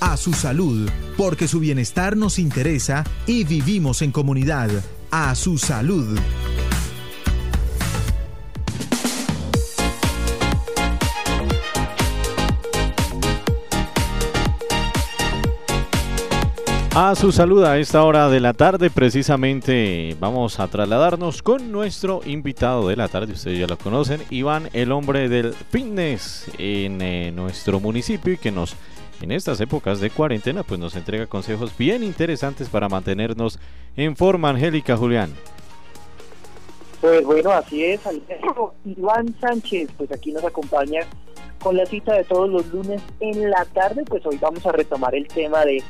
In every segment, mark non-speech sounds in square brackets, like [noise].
a su salud, porque su bienestar nos interesa y vivimos en comunidad. A su salud. A su salud a esta hora de la tarde, precisamente vamos a trasladarnos con nuestro invitado de la tarde, ustedes ya lo conocen, Iván, el hombre del fitness en eh, nuestro municipio y que nos, en estas épocas de cuarentena, pues nos entrega consejos bien interesantes para mantenernos en forma, Angélica Julián. Pues bueno, así es, Iván Sánchez, pues aquí nos acompaña con la cita de todos los lunes en la tarde, pues hoy vamos a retomar el tema de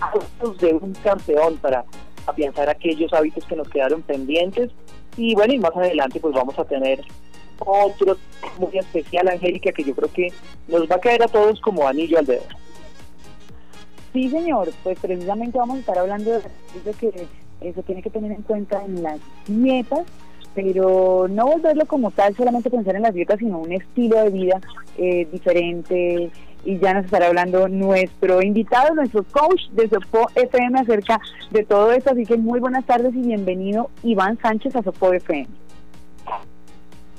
hábitos de un campeón para afianzar aquellos hábitos que nos quedaron pendientes. Y bueno, y más adelante pues vamos a tener otro muy especial, Angélica, que yo creo que nos va a caer a todos como anillo al dedo. Sí, señor, pues precisamente vamos a estar hablando de que eso tiene que tener en cuenta en las dietas, pero no volverlo como tal, solamente pensar en las dietas, sino un estilo de vida eh, diferente, y ya nos estará hablando nuestro invitado, nuestro coach de Sopo FM acerca de todo esto. Así que muy buenas tardes y bienvenido Iván Sánchez a Sopo FM.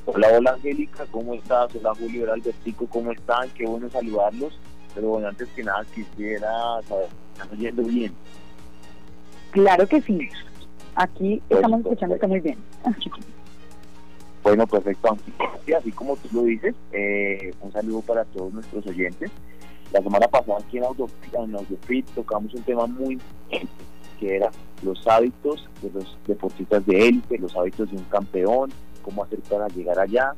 Hola, hola Angélica, ¿cómo estás? Hola Julio Albertico, ¿cómo están? Qué bueno saludarlos. Pero bueno, antes que nada quisiera saber, ¿están oyendo bien? Claro que sí. Aquí estamos escuchando está muy bien. Bueno, perfecto. Así como tú lo dices, eh, un saludo para todos nuestros oyentes. La semana pasada aquí en Audiofit, tocamos un tema muy importante, que era los hábitos de los deportistas de élite, los hábitos de un campeón, cómo hacer para llegar allá.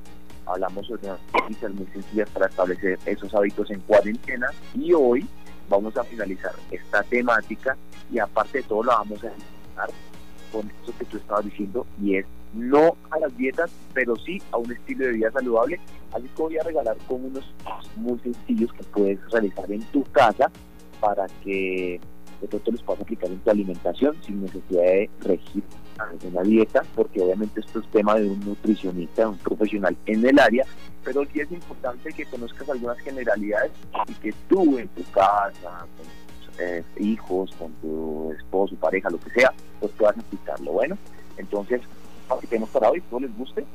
Hablamos sobre unas técnicas muy sencillas para establecer esos hábitos en cuarentena y hoy vamos a finalizar esta temática y aparte de todo la vamos a empezar con eso que tú estabas diciendo y es no a las dietas, pero sí a un estilo de vida saludable. Así que voy a regalar con unos muy sencillos que puedes realizar en tu casa para que de les puedas aplicar en tu alimentación sin necesidad de regir una dieta, porque obviamente esto es tema de un nutricionista, un profesional en el área, pero sí es importante que conozcas algunas generalidades y que tú en tu casa, con tus eh, hijos, con tu esposo, pareja, lo que sea, pues puedas aplicarlo. Bueno, entonces que tenemos para hoy, todos les guste.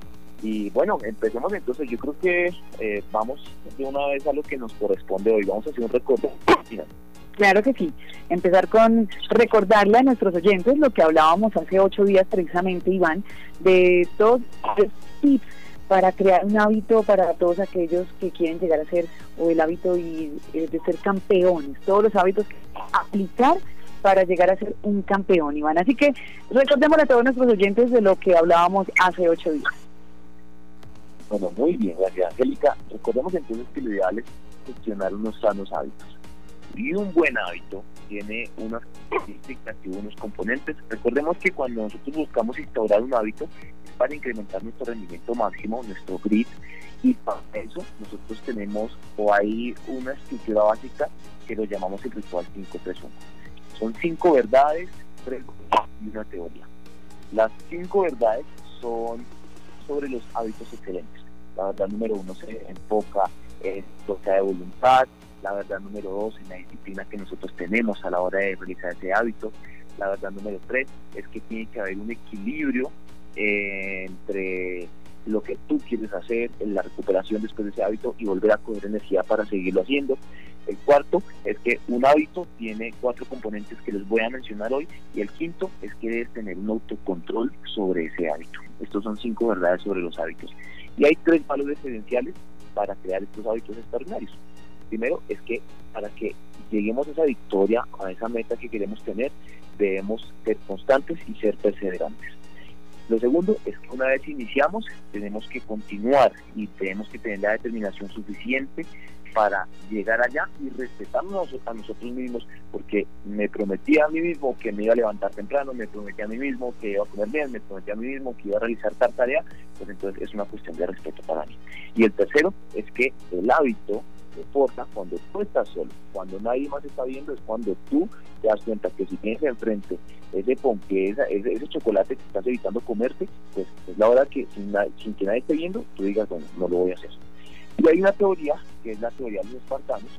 Y bueno, empecemos entonces. Yo creo que eh, vamos de una vez a lo que nos corresponde hoy. Vamos a hacer un recorte. Claro que sí. Empezar con recordarle a nuestros oyentes lo que hablábamos hace ocho días precisamente, Iván, de dos tips para crear un hábito para todos aquellos que quieren llegar a ser o el hábito y, eh, de ser campeones, todos los hábitos aplicar para llegar a ser un campeón, Iván. Así que recordemos a todos nuestros oyentes de lo que hablábamos hace ocho días. Bueno, muy bien, gracias, Angélica. Recordemos entonces que lo ideal es gestionar unos sanos hábitos. Y un buen hábito tiene unas características y unos componentes. Recordemos que cuando nosotros buscamos instaurar un hábito es para incrementar nuestro rendimiento máximo, nuestro grit, y para eso nosotros tenemos o hay una estructura básica que lo llamamos el ritual 531. Son cinco verdades, tres y una teoría. Las cinco verdades son sobre los hábitos excelentes. La verdad número uno se enfoca en toca de voluntad, la verdad número dos en la disciplina que nosotros tenemos a la hora de realizar ese hábito, la verdad número tres es que tiene que haber un equilibrio eh, entre lo que tú quieres hacer, en la recuperación después de ese hábito y volver a coger energía para seguirlo haciendo. El cuarto es que un hábito tiene cuatro componentes que les voy a mencionar hoy y el quinto es que debes tener un autocontrol sobre ese hábito. Estos son cinco verdades sobre los hábitos. Y hay tres valores esenciales para crear estos hábitos extraordinarios. Primero es que para que lleguemos a esa victoria, a esa meta que queremos tener, debemos ser constantes y ser perseverantes. Lo segundo es que una vez iniciamos, tenemos que continuar y tenemos que tener la determinación suficiente para llegar allá y respetarnos a nosotros mismos, porque me prometí a mí mismo que me iba a levantar temprano, me prometí a mí mismo que iba a comer bien, me prometí a mí mismo que iba a realizar tal tarea, pues entonces es una cuestión de respeto para mí. Y el tercero es que el hábito forja cuando tú estás solo, cuando nadie más está viendo, es cuando tú te das cuenta que si tienes enfrente ese ponque, ese, ese, chocolate que estás evitando comerte, pues es la hora que sin, sin que nadie esté viendo, tú digas, bueno, no lo voy a hacer. Y hay una teoría, que es la teoría de los espartanos,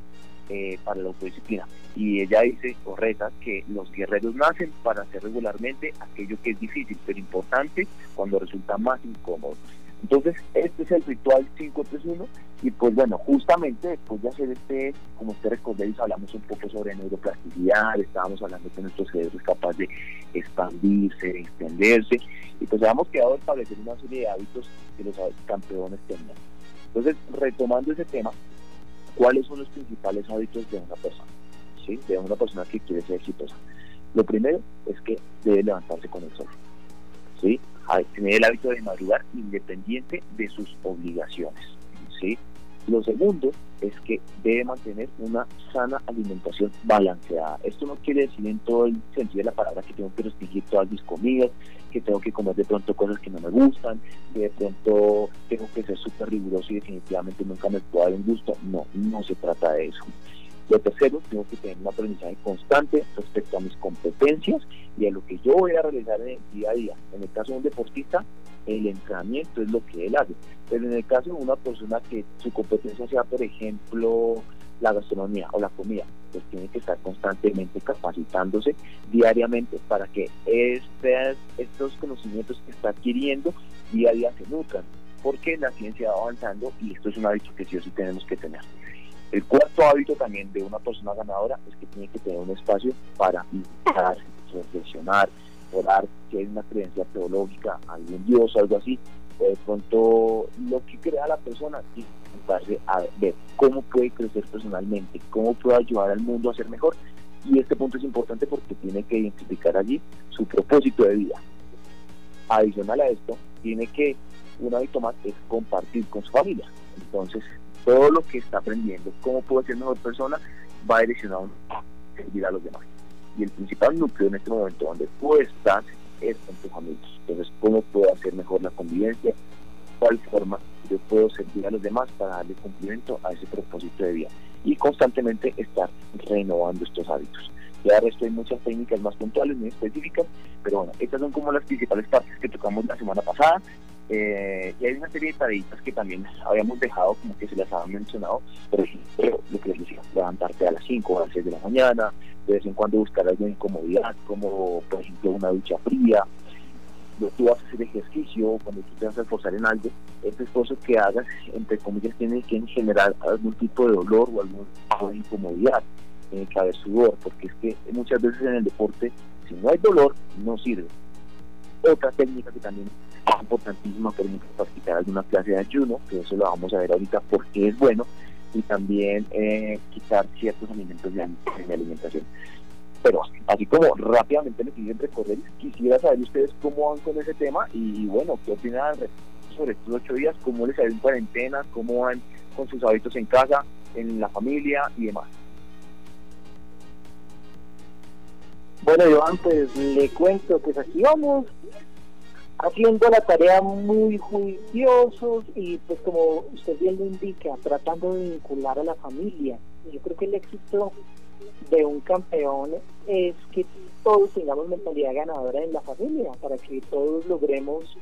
eh, para la autodisciplina. Y ella dice, o reza, que los guerreros nacen para hacer regularmente aquello que es difícil, pero importante cuando resulta más incómodo. Entonces, este es el ritual 531 y pues bueno, justamente después de hacer este, como ustedes recordáis, hablamos un poco sobre neuroplasticidad, estábamos hablando que nuestro cerebro es capaz de expandirse, de extenderse y pues habíamos quedado de establecer una serie de hábitos que los campeones tenían. Entonces, retomando ese tema, ¿cuáles son los principales hábitos de una persona? ¿Sí? De una persona que quiere ser exitosa. Lo primero es que debe levantarse con el sol. ¿Sí? Tener el hábito de madrugar independiente de sus obligaciones. ¿sí? Lo segundo es que debe mantener una sana alimentación balanceada. Esto no quiere decir en todo el sentido de la palabra que tengo que restringir todas mis comidas, que tengo que comer de pronto cosas que no me gustan, que de pronto tengo que ser súper riguroso y definitivamente nunca me puedo dar un gusto. No, no se trata de eso. Lo tercero, tengo que tener un aprendizaje constante respecto a mis competencias y a lo que yo voy a realizar en el día a día. En el caso de un deportista, el entrenamiento es lo que él hace. Pero en el caso de una persona que su competencia sea, por ejemplo, la gastronomía o la comida, pues tiene que estar constantemente capacitándose diariamente para que estos conocimientos que está adquiriendo día a día se nutran, porque la ciencia va avanzando y esto es un hábito que sí o sí tenemos que tener. El cuarto hábito también de una persona ganadora es que tiene que tener un espacio para meditar, reflexionar, orar, si hay una creencia teológica, algún Dios, algo así, de pronto lo que crea la persona y a ver cómo puede crecer personalmente, cómo puede ayudar al mundo a ser mejor. Y este punto es importante porque tiene que identificar allí su propósito de vida. Adicional a esto, tiene que, un hábito más es compartir con su familia. Entonces, todo lo que está aprendiendo, cómo puedo ser mejor persona, va direccionado a servir a los demás. Y el principal núcleo en este momento donde tú estás es con tu familia. Entonces, ¿cómo puedo hacer mejor la convivencia? ¿Cuál forma yo puedo servir a los demás para darle cumplimiento a ese propósito de vida? Y constantemente estar renovando estos hábitos. Ya resto hay muchas técnicas más puntuales, muy específicas, pero bueno, estas son como las principales partes que tocamos la semana pasada. Eh, y hay una serie de tareitas que también habíamos dejado, como que se las habían mencionado, por ejemplo, lo que les decía, levantarte a las 5 o a las 6 de la mañana, de vez en cuando buscar algo de incomodidad, como por ejemplo una ducha fría, tú vas a hacer ejercicio, cuando tú te vas a esforzar en algo, este esfuerzo que hagas, entre comillas, tiene que generar algún tipo de dolor o algún incomodidad, tiene que haber sudor, porque es que muchas veces en el deporte, si no hay dolor, no sirve. Otra técnica que también importantísima, por ejemplo, practicar alguna clase de ayuno, que eso lo vamos a ver ahorita porque es bueno, y también eh, quitar ciertos alimentos de, de alimentación. Pero así como rápidamente me piden recorrer, quisiera saber ustedes cómo van con ese tema y bueno, qué opinan sobre estos ocho días, cómo les ha ido en cuarentena, cómo van con sus hábitos en casa, en la familia y demás. Bueno, Joan, pues le cuento, pues aquí vamos haciendo la tarea muy juiciosos y pues como usted bien lo indica, tratando de vincular a la familia. Yo creo que el éxito de un campeón es que todos tengamos mentalidad ganadora en la familia, para que todos logremos,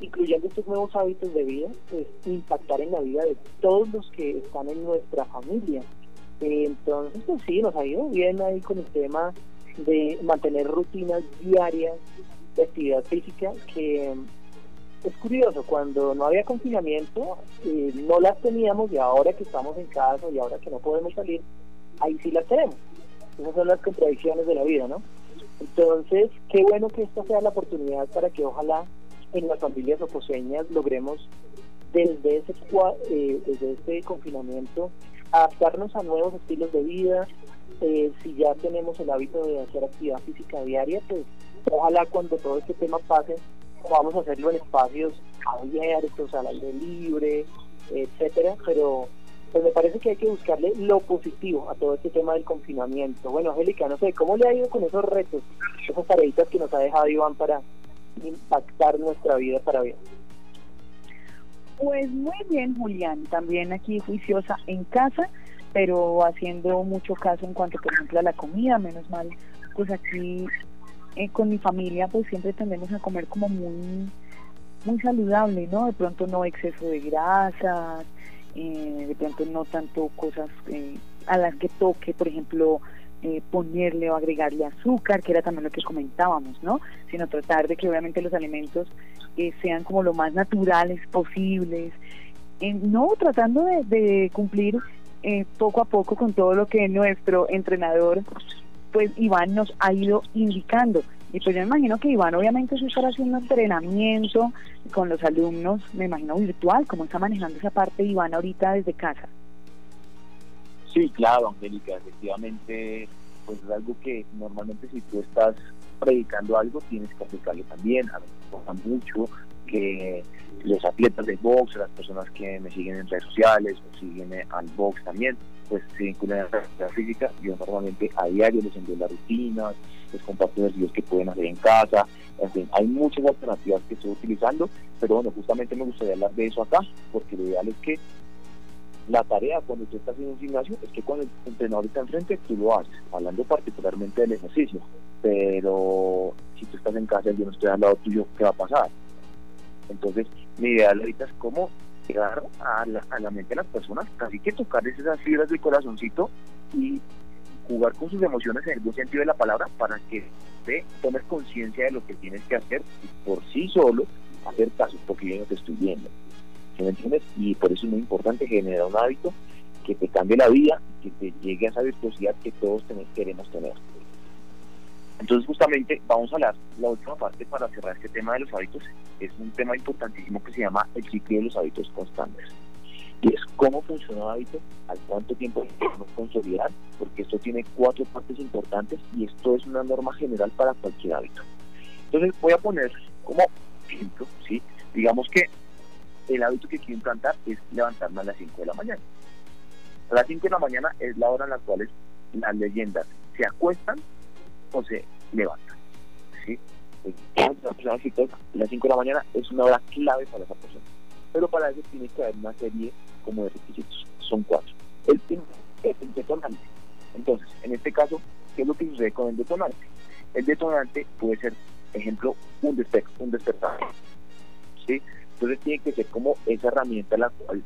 incluyendo estos nuevos hábitos de vida, pues impactar en la vida de todos los que están en nuestra familia. Entonces, pues sí, nos ha ido bien ahí con el tema de mantener rutinas diarias de actividad física que es curioso, cuando no había confinamiento eh, no las teníamos y ahora que estamos en casa y ahora que no podemos salir, ahí sí las tenemos. Esas son las contradicciones de la vida, ¿no? Entonces, qué bueno que esta sea la oportunidad para que ojalá en las familias oposeñas logremos desde ese, eh, desde este confinamiento adaptarnos a nuevos estilos de vida. Eh, si ya tenemos el hábito de hacer actividad física diaria, pues ojalá cuando todo este tema pase, a hacerlo en espacios abiertos, al aire libre, etcétera, pero pues me parece que hay que buscarle lo positivo a todo este tema del confinamiento. Bueno, Angélica, no sé, ¿cómo le ha ido con esos retos, esas tareitas que nos ha dejado Iván para impactar nuestra vida para bien? Pues muy bien, Julián. También aquí juiciosa en casa, pero haciendo mucho caso en cuanto, por ejemplo, a la comida. Menos mal, pues aquí eh, con mi familia, pues siempre tendemos a comer como muy, muy saludable, ¿no? De pronto no exceso de grasas, eh, de pronto no tanto cosas eh, a las que toque, por ejemplo, eh, ponerle o agregarle azúcar, que era también lo que comentábamos, ¿no? Sino tratar de que obviamente los alimentos eh, sean como lo más naturales posibles, no tratando de, cumplir eh, poco a poco con todo lo que nuestro entrenador, pues Iván nos ha ido indicando. Y pues yo me imagino que Iván obviamente se estará haciendo entrenamiento con los alumnos, me imagino virtual, cómo está manejando esa parte Iván ahorita desde casa. Sí, claro, Angélica, efectivamente, pues es algo que normalmente si tú estás predicando algo tienes que aplicarlo también. A mí me gusta mucho que los atletas de box, las personas que me siguen en redes sociales o siguen al box también, pues se vinculan a la actividad física. Yo normalmente a diario les envío las rutinas, les comparto ejercicios que pueden hacer en casa. En fin, hay muchas alternativas que estoy utilizando, pero bueno, justamente me gustaría hablar de eso acá, porque lo ideal es que la tarea cuando tú estás en un gimnasio es que cuando el entrenador está enfrente tú lo haces, hablando particularmente del ejercicio, pero si tú estás en casa y yo no estoy al lado tuyo, ¿qué va a pasar? Entonces, mi idea ahorita es cómo llegar a la, a la mente de las personas, casi que tocar esas fibras del corazoncito y jugar con sus emociones en el buen sentido de la palabra para que te tomes conciencia de lo que tienes que hacer y por sí solo hacer caso, porque yo no te estoy viendo. ¿Sí me entiendes? Y por eso es muy importante generar un hábito que te cambie la vida, que te llegue a esa virtuosidad que todos queremos tener. Entonces justamente vamos a hablar la última parte para cerrar este tema de los hábitos. Es un tema importantísimo que se llama el ciclo de los hábitos constantes. Y es cómo funciona un hábito, al cuánto tiempo debemos consolidar, porque esto tiene cuatro partes importantes y esto es una norma general para cualquier hábito. Entonces voy a poner como ejemplo, ¿sí? digamos que el hábito que quiero implantar es levantarme a las 5 de la mañana. A las 5 de la mañana es la hora en la cual las leyendas se acuestan o se levantan. ¿sí? las 5 de la mañana es una hora clave para esa persona. Pero para eso tiene que haber una serie como de requisitos. Son cuatro. El primero es el detonante. Entonces, en este caso, ¿qué es lo que sucede con el detonante? El detonante puede ser, ejemplo, un, desper un despertar. ¿sí? Entonces tiene que ser como esa herramienta la cual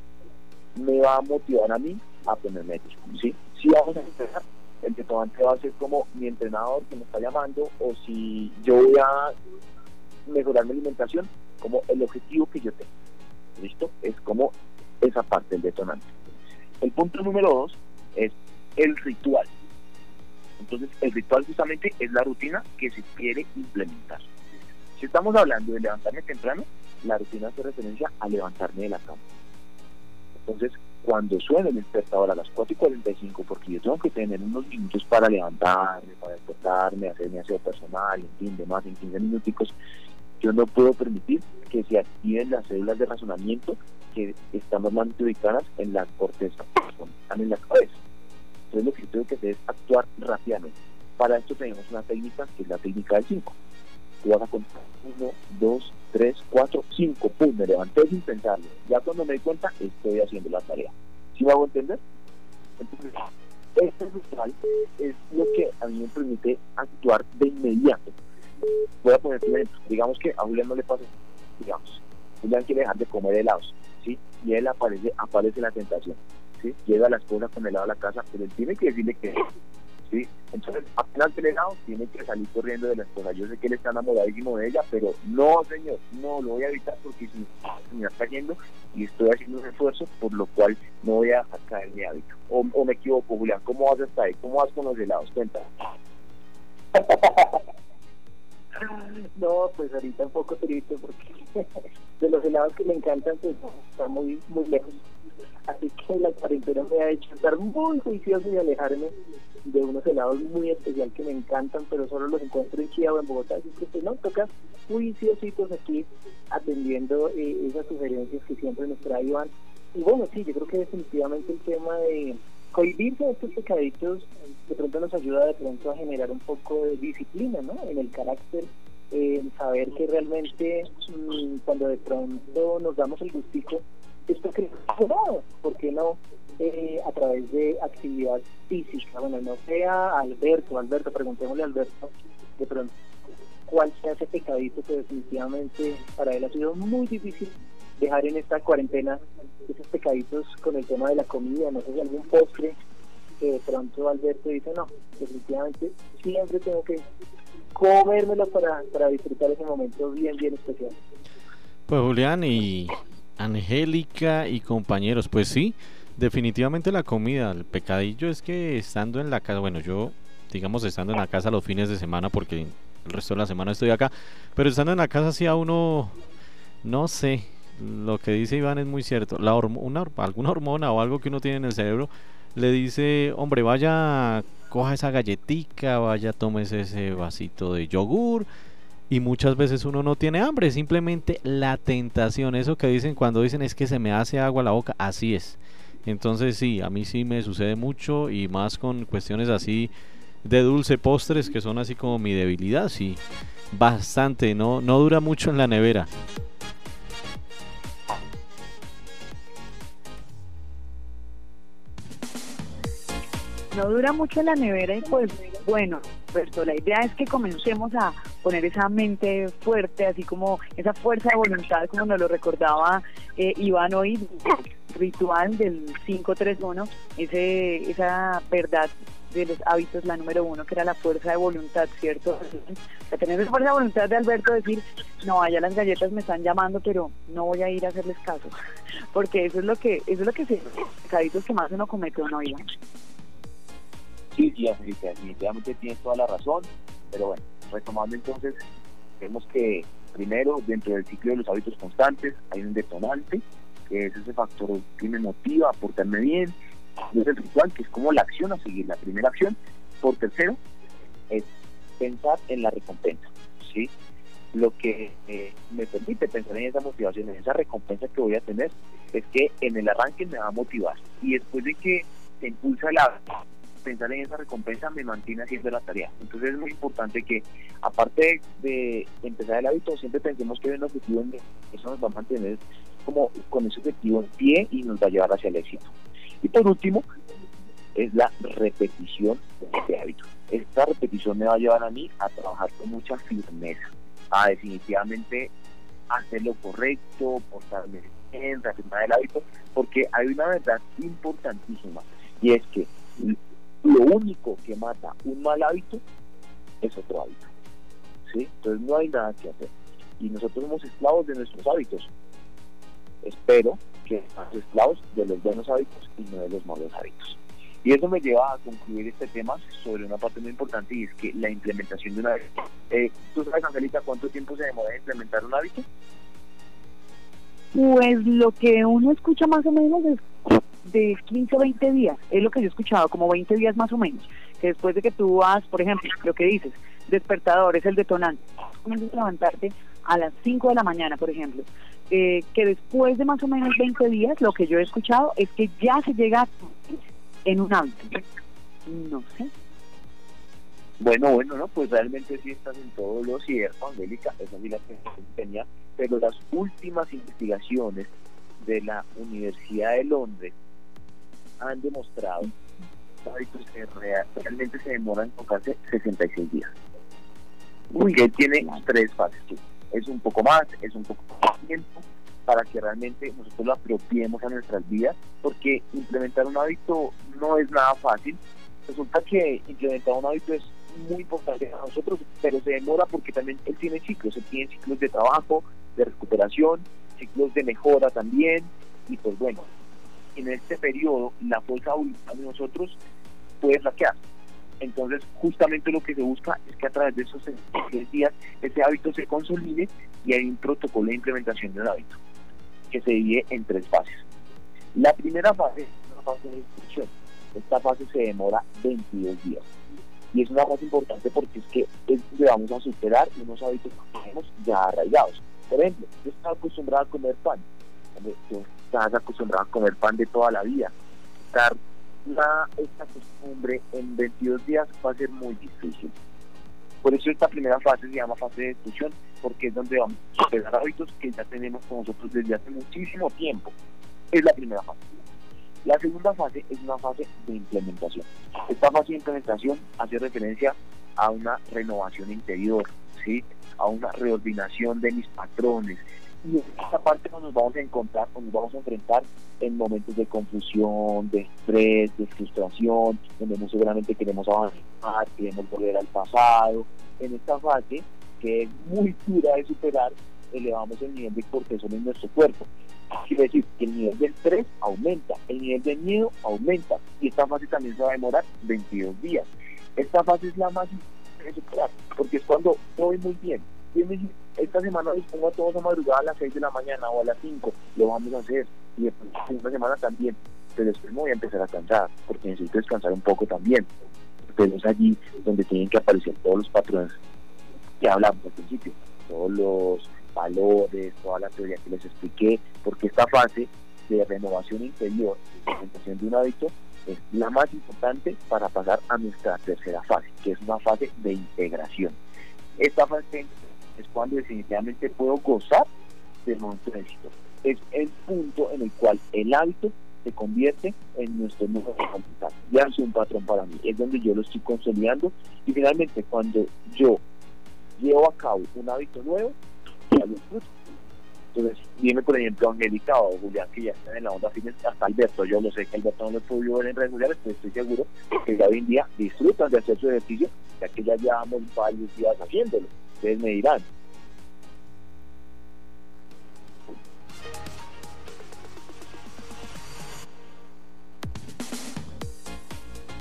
me va a motivar a mí a ponerme ¿sí? Si vamos a empezar, el detonante va a ser como mi entrenador que me está llamando o si yo voy a mejorar mi alimentación, como el objetivo que yo tengo. ¿Listo? Es como esa parte del detonante. El punto número dos es el ritual. Entonces, el ritual justamente es la rutina que se quiere implementar. Si estamos hablando de levantarme temprano, la rutina hace referencia a levantarme de la cama. Entonces, cuando suene el despertador a las 4 y 45, porque yo tengo que tener unos minutos para levantarme, para despertarme, hacer mi aseo personal, en fin, demás, en 15 minuticos, yo no puedo permitir que se activen las células de razonamiento que están normalmente ubicadas en la corteza, están en la cabeza. Entonces, lo que yo tengo que hacer es actuar rápidamente. Para esto tenemos una técnica que es la técnica del 5. Tú vas a contar 1, 2, 3, 4, 5, pum, me levanté sin pensarlo. Ya cuando me di cuenta, estoy haciendo la tarea. ¿Sí me hago entender? Entonces, este ritual es lo que a mí me permite actuar de inmediato. Voy a poner un ejemplo. Digamos que a Julián no le pasa, digamos, Julián quiere dejar de comer helados, ¿sí? Y él aparece, aparece la tentación, ¿sí? Llega la esposa con helado a la casa, pero él tiene que decirle que. Delegado tiene que salir corriendo de la esposa. Yo sé que él está enamoradísimo de ella, pero no, señor, no, lo voy a evitar porque si me está cayendo y estoy haciendo un esfuerzo, por lo cual no voy a caer mi hábito. O, me equivoco, Julián, ¿cómo vas hasta ahí? ¿Cómo vas con los helados? Cuenta. [laughs] No, pues ahorita un poco triste porque [laughs] de los helados que me encantan, pues está muy, muy lejos. Así que la cuarentena me ha hecho estar muy juicioso y alejarme de unos helados muy especial que me encantan, pero solo los encuentro en Chía o en Bogotá. Así que pues, no, toca juiciositos aquí atendiendo eh, esas sugerencias que siempre nos trae Iván. Y bueno, sí, yo creo que definitivamente el tema de cohibirse estos pecaditos de pronto nos ayuda de pronto a generar un poco de disciplina ¿no? en el carácter, en saber que realmente mm, cuando de pronto nos damos el gustico, esto que ¿por qué no? Eh, a través de actividad física. Bueno, no sea Alberto, Alberto, preguntémosle a Alberto de pronto cuál sea ese pecadito que definitivamente para él ha sido muy difícil dejar en esta cuarentena esos pecaditos con el tema de la comida, no sé si algún postre que de pronto Alberto dice, no, definitivamente siempre tengo que comérmelo para, para disfrutar ese momento bien, bien especial. Pues Julián y Angélica y compañeros, pues sí, definitivamente la comida, el pecadillo es que estando en la casa, bueno, yo digamos estando en la casa los fines de semana porque el resto de la semana estoy acá, pero estando en la casa sí a uno, no sé, lo que dice Iván es muy cierto, la una, alguna hormona o algo que uno tiene en el cerebro le dice, hombre, vaya, coja esa galletica, vaya, tómese ese vasito de yogur. Y muchas veces uno no tiene hambre, simplemente la tentación, eso que dicen cuando dicen es que se me hace agua la boca, así es. Entonces sí, a mí sí me sucede mucho y más con cuestiones así de dulce postres que son así como mi debilidad, sí, bastante, no, no dura mucho en la nevera. no dura mucho en la nevera y pues bueno, pues la idea es que comencemos a poner esa mente fuerte, así como esa fuerza de voluntad, como nos lo recordaba eh, Iván hoy, ritual del 531, ese, esa verdad de los hábitos, la número uno, que era la fuerza de voluntad, ¿cierto? A tener esa fuerza de voluntad de Alberto decir, no, allá las galletas me están llamando, pero no voy a ir a hacerles caso, [laughs] porque eso es lo que, eso es lo que se, los que más uno comete o no, Iván. Sí, sí, definitivamente tienes toda la razón, pero bueno, retomando entonces, vemos que primero, dentro del ciclo de los hábitos constantes, hay un detonante, que es ese factor que me motiva a portarme bien, es el ritual, que es como la acción a seguir, la primera acción. Por tercero, es pensar en la recompensa, ¿sí? Lo que eh, me permite pensar en esa motivación, en esa recompensa que voy a tener, es que en el arranque me va a motivar. Y después de que se impulsa la pensar en esa recompensa me mantiene haciendo la tarea. Entonces es muy importante que, aparte de, empezar el hábito, siempre pensemos que hay un objetivo en eso nos va a mantener como con ese objetivo en pie y nos va a llevar hacia el éxito. Y por último, es la repetición de este hábito. Esta repetición me va a llevar a mí a trabajar con mucha firmeza, a definitivamente hacer lo correcto, portarme bien, reafirmar el hábito, porque hay una verdad importantísima y es que lo único que mata un mal hábito es otro hábito. ¿sí? Entonces no hay nada que hacer. Y nosotros somos esclavos de nuestros hábitos. Espero que seamos esclavos de los buenos hábitos y no de los malos hábitos. Y eso me lleva a concluir este tema sobre una parte muy importante y es que la implementación de un hábito. Eh, ¿Tú sabes, Angelita, cuánto tiempo se demora en implementar un hábito? Pues lo que uno escucha más o menos es de 15 o 20 días, es lo que yo he escuchado, como 20 días más o menos, después de que tú vas, por ejemplo, lo que dices, despertador es el detonante, comienzas a levantarte a las 5 de la mañana, por ejemplo, eh, que después de más o menos 20 días, lo que yo he escuchado es que ya se llega en un hábito. No sé. Bueno, bueno, no, pues realmente sí estás en todo lo cierto, Angélica, esa sí la tenía, pero las últimas investigaciones de la Universidad de Londres han demostrado que realmente se demoran en tocarse 66 días. que tiene tres fases. Es un poco más, es un poco más tiempo para que realmente nosotros lo apropiemos a nuestras vidas, porque implementar un hábito no es nada fácil. Resulta que implementar un hábito es muy importante para nosotros, pero se demora porque también él tiene ciclos, él tiene ciclos de trabajo, de recuperación, ciclos de mejora también, y pues bueno, en este periodo la fuerza voluntad de nosotros puede flaquear. Entonces, justamente lo que se busca es que a través de esos seis días ese hábito se consolide y hay un protocolo de implementación del hábito que se divide en tres fases. La primera fase es una fase de instrucción. Esta fase se demora 22 días. Y es una fase importante porque es que es donde vamos a superar unos hábitos que tenemos ya arraigados. Por ejemplo, yo estaba acostumbrado a comer pan. Estás acostumbrado a comer pan de toda la vida. Estar la, esta costumbre en 22 días va a ser muy difícil. Por eso esta primera fase se llama fase de destrucción, porque es donde vamos a superar hábitos que ya tenemos con nosotros desde hace muchísimo tiempo. Es la primera fase. La segunda fase es una fase de implementación. Esta fase de implementación hace referencia a una renovación interior, ¿sí? a una reordinación de mis patrones, Y en esta parte nos vamos a encontrar, nos vamos a enfrentar en momentos de confusión, de estrés, de frustración, donde muy seguramente queremos avanzar, queremos volver al pasado. En esta fase, que es muy dura de superar, elevamos el nivel de cortisol en nuestro cuerpo. Quiere decir que el nivel de estrés aumenta, el nivel de miedo aumenta y esta fase también se va a demorar 22 días. Esta fase es la más de superar porque es cuando voy muy bien. Esta semana dispongo a todos a madrugada a las 6 de la mañana o a las 5, lo vamos a hacer. Y después la semana también, pero después me voy a empezar a cansar porque necesito descansar un poco también. Pero es allí donde tienen que aparecer todos los patrones que hablamos al principio, todos los valores, toda la teoría que les expliqué, porque esta fase de renovación interior, de presentación de un hábito, es la más importante para pasar a nuestra tercera fase, que es una fase de integración. Esta fase es cuando definitivamente puedo gozar del momento de éxito. Es el punto en el cual el hábito se convierte en nuestro de capital. Ya es un patrón para mí, es donde yo lo estoy consolidando y finalmente cuando yo llevo a cabo un hábito nuevo, entonces, dime por ejemplo Angélica o Julián que ya están en la onda fitness, hasta Alberto, yo lo sé que Alberto no lo podido ver en redes sociales, pero estoy seguro que ya hoy en día disfrutan de hacer su ejercicio, ya que ya llevamos varios días haciéndolo. Ustedes me dirán.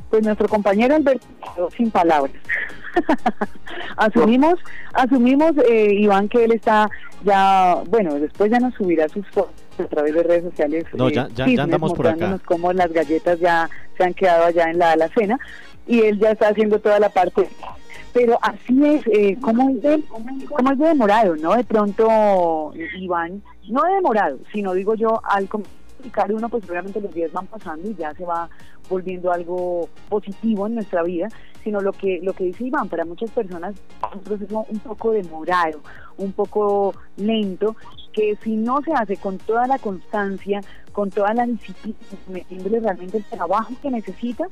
Pues nuestro compañero Alberto sin palabras. [laughs] asumimos, asumimos, eh, Iván, que él está ya, bueno, después ya nos subirá sus fotos a través de redes sociales. No, ya, eh, ya, andamos por acá. cómo las galletas ya se han quedado allá en la alacena y él ya está haciendo toda la parte. Pero así es, eh, ¿cómo, es de, ¿cómo es de demorado, no? De pronto, Iván, no de demorado, sino digo yo, al cada uno, pues obviamente los días van pasando y ya se va volviendo algo positivo en nuestra vida, sino lo que, lo que dice Iván, para muchas personas es un proceso un poco demorado, un poco lento, que si no se hace con toda la constancia, con toda la disciplina, metiéndole realmente el trabajo que necesita,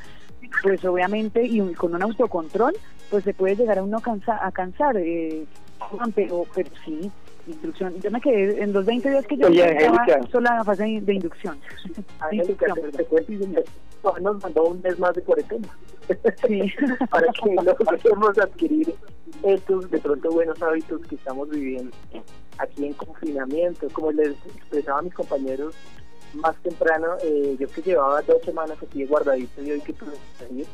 pues obviamente y con un autocontrol, pues se puede llegar a uno a cansar, eh, pero, pero sí, instrucción. Yo me quedé en los 20 días que yo estaba solo en la fase de, inducción. nos mandó un mes más de cuarentena. Sí. [laughs] Para que [laughs] podamos adquirir estos de pronto buenos hábitos que estamos viviendo aquí en confinamiento. Como les expresaba a mis compañeros más temprano, eh, yo que llevaba dos semanas aquí guardadito y hoy que pude salir,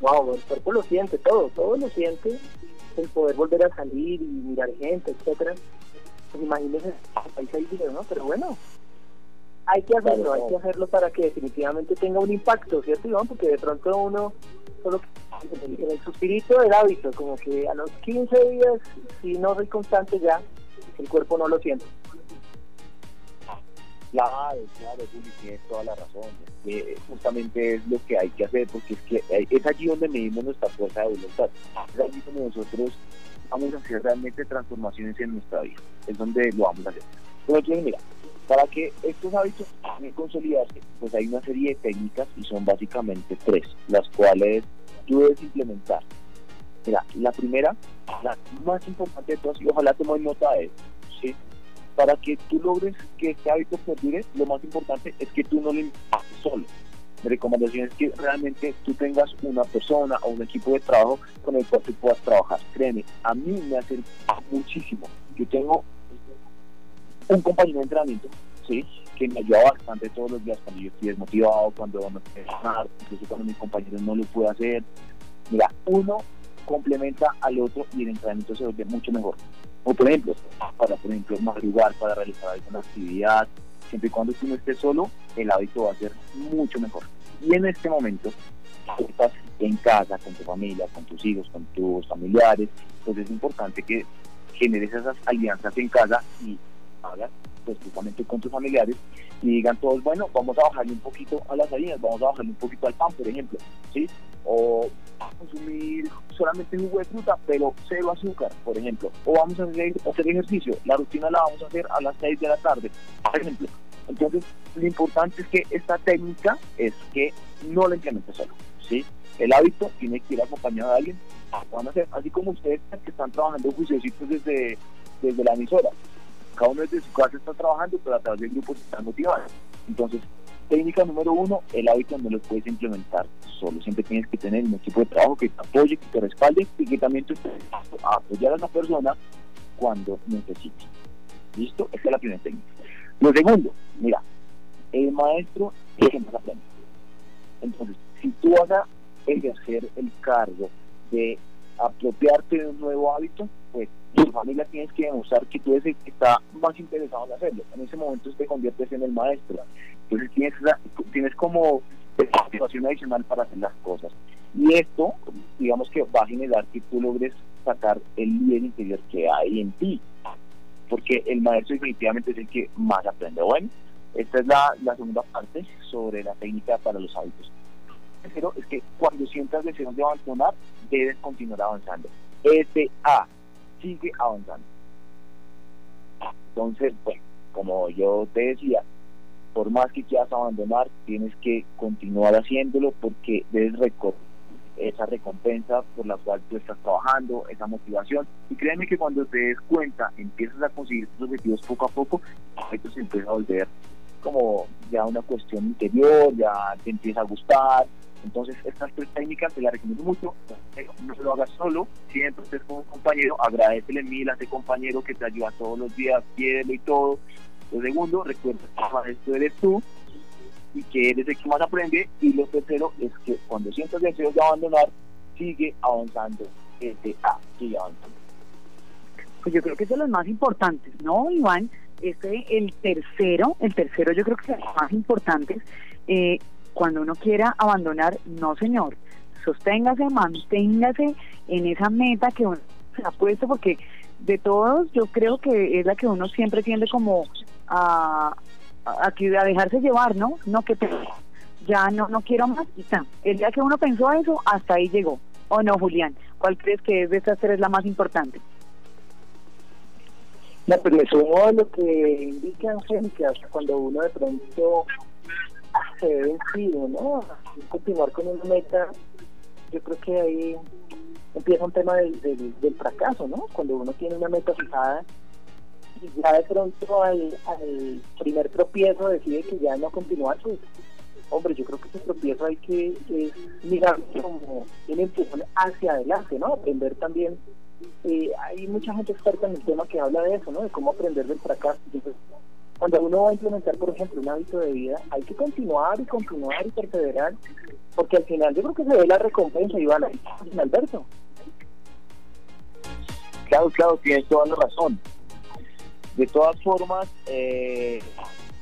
wow, el cuerpo lo siente, todo, todo lo siente, el poder volver a salir y mirar gente, etcétera pues imagínense, país hay dinero, ¿no? Pero bueno, hay que hacerlo, hay que hacerlo para que definitivamente tenga un impacto, ¿cierto, Iván? Porque de pronto uno, solo en el suspirito del hábito, como que a los 15 días, si no soy constante ya, el cuerpo no lo siente. Claro, claro, Juli, tienes toda la razón. que justamente es lo que hay que hacer, porque es que es allí donde medimos nuestra fuerza de voluntad. Es allí donde nosotros vamos a hacer realmente transformaciones en nuestra vida. Es donde lo vamos a hacer. Pero mira, para que estos hábitos puedan consolidarse, pues hay una serie de técnicas y son básicamente tres, las cuales tú debes implementar. Mira, la primera, la más importante de todas, y ojalá tomes nota de eso, ¿sí? Para que tú logres que este hábito perdure, lo más importante es que tú no lo impactes solo mi recomendación es que realmente tú tengas una persona o un equipo de trabajo con el cual tú puedas trabajar. Créeme, a mí me hace muchísimo. Yo tengo un compañero de entrenamiento, ¿sí? que me ayuda bastante todos los días cuando yo estoy desmotivado, cuando no quiero trabajar, incluso cuando mis compañeros no lo puedo hacer. Mira, uno complementa al otro y el entrenamiento se vuelve mucho mejor. O por ejemplo, para por ejemplo madrugar, para realizar alguna actividad, siempre y cuando tú no estés solo, el hábito va a ser mucho mejor. Y en este momento, tú estás en casa, con tu familia, con tus hijos, con tus familiares, pues es importante que generes esas alianzas en casa y hagas pues justamente con tus familiares y digan todos, bueno, vamos a bajarle un poquito a las harinas, vamos a bajarle un poquito al pan, por ejemplo, ¿sí? O consumir solamente jugo de fruta, pero cero azúcar, por ejemplo. O vamos a hacer, hacer ejercicio, la rutina la vamos a hacer a las 6 de la tarde, por ejemplo. Entonces, lo importante es que esta técnica es que no la implementes solo, ¿sí? El hábito tiene que ir acompañado de alguien. A así como ustedes que están trabajando juiciositos desde, desde la emisora. Cada uno desde su casa está trabajando, pero a través del grupo se están motivando. Entonces, técnica número uno, el hábito no lo puedes implementar solo. Siempre tienes que tener un equipo de trabajo que te apoye, que te respalde y que también estés a apoyar a esa persona cuando necesite. ¿Listo? Esa es la primera técnica. Lo segundo, mira, el maestro es que más aprende. Entonces, si tú vas a ejercer el cargo de apropiarte de un nuevo hábito, pues tu familia tienes que demostrar que tú eres el que está más interesado en hacerlo. En ese momento te conviertes en el maestro. Entonces tienes, tienes como motivación adicional para hacer las cosas. Y esto, digamos que va a generar que tú logres sacar el líder interior que hay en ti. Porque el maestro definitivamente es el que más aprende. Bueno, esta es la, la segunda parte sobre la técnica para los hábitos. Tercero es que cuando sientas deseos de abandonar, debes continuar avanzando. Este A, sigue avanzando. Entonces, pues, como yo te decía, por más que quieras abandonar, tienes que continuar haciéndolo porque debes recordar esa recompensa por la cual tú estás trabajando, esa motivación. Y créeme que cuando te des cuenta, empiezas a conseguir tus objetivos poco a poco, esto se empieza a volver como ya una cuestión interior, ya te empieza a gustar. Entonces, estas tres técnicas te las recomiendo mucho. No se lo hagas solo, siempre estés con un compañero, agradecele mil a ese compañero que te ayuda todos los días, quiere y todo. Lo segundo, recuerda que esto eres tú y que eres el que más aprende. Y lo tercero es que cuando sientas deseos de abandonar, sigue avanzando. Este, ah, sigue avanzando. Pues yo creo que es de los más importantes, ¿no, Iván? Este, el tercero, el tercero yo creo que es los más importantes. Eh, cuando uno quiera abandonar, no señor, sosténgase, manténgase en esa meta que uno ha puesto, porque de todos yo creo que es la que uno siempre tiende como a, a, dejarse llevar, ¿no? No que ya no no quiero más y. El día que uno pensó eso, hasta ahí llegó. ¿O no, Julián? ¿Cuál crees que es de estas tres la más importante? No, pues me sumo a lo que indica Angélica, cuando uno de pronto se ve vencido, ¿no? Continuar con una meta, yo creo que ahí empieza un tema del, del, fracaso, ¿no? Cuando uno tiene una meta fijada y ya de pronto al, al primer tropiezo decide que ya no continuar, pues, hombre, yo creo que ese tropiezo hay que mirar como un empujón hacia adelante, ¿no? Aprender también. Eh, hay mucha gente experta en el tema que habla de eso, ¿no? De cómo aprender del fracaso. Entonces, cuando uno va a implementar, por ejemplo, un hábito de vida, hay que continuar y continuar y perseverar, porque al final yo creo que se ve la recompensa, Iván, Alberto. Claro, claro, tienes toda la razón. De todas formas, eh,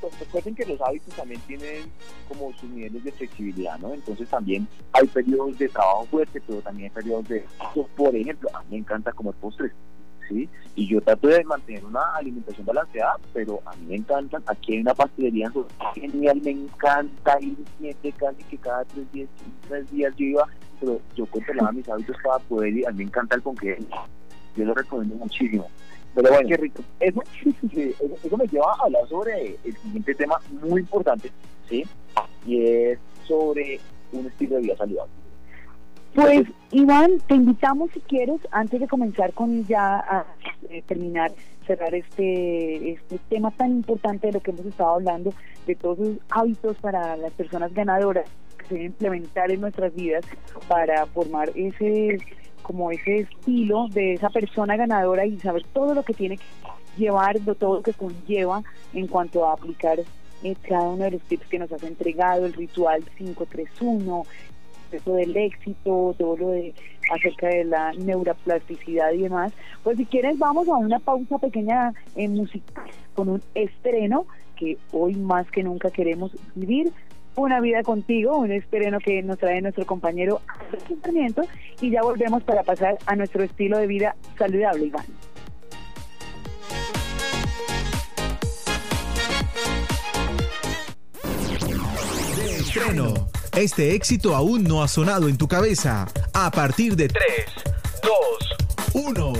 pues recuerden que los hábitos también tienen como sus niveles de flexibilidad, ¿no? Entonces también hay periodos de trabajo fuerte, pero también hay periodos de... Por ejemplo, a mí me encanta comer postres y yo trato de mantener una alimentación balanceada, pero a mí me encantan, aquí hay una pastelería genial, me encanta ir siempre casi que cada tres días, tres días yo iba, pero yo controlaba mis hábitos para poder ir, a mí me encanta el ponqué, yo lo recomiendo muchísimo. Pero bueno, qué rico. Eso, eso me lleva a hablar sobre el siguiente tema muy importante, ¿sí? Y es sobre un estilo de vida saludable. Pues Iván, te invitamos si quieres, antes de comenzar con ya a eh, terminar, cerrar este, este tema tan importante de lo que hemos estado hablando, de todos los hábitos para las personas ganadoras que se deben implementar en nuestras vidas para formar ese como ese estilo de esa persona ganadora y saber todo lo que tiene que llevar, todo lo que conlleva en cuanto a aplicar eh, cada uno de los tips que nos has entregado, el ritual 531, eso del éxito, todo lo de acerca de la neuroplasticidad y demás. Pues si quieres vamos a una pausa pequeña en música con un estreno que hoy más que nunca queremos vivir una vida contigo, un estreno que nos trae nuestro compañero y ya volvemos para pasar a nuestro estilo de vida saludable, Iván. estreno. Este éxito aún no ha sonado en tu cabeza. A partir de 3, 2, 1.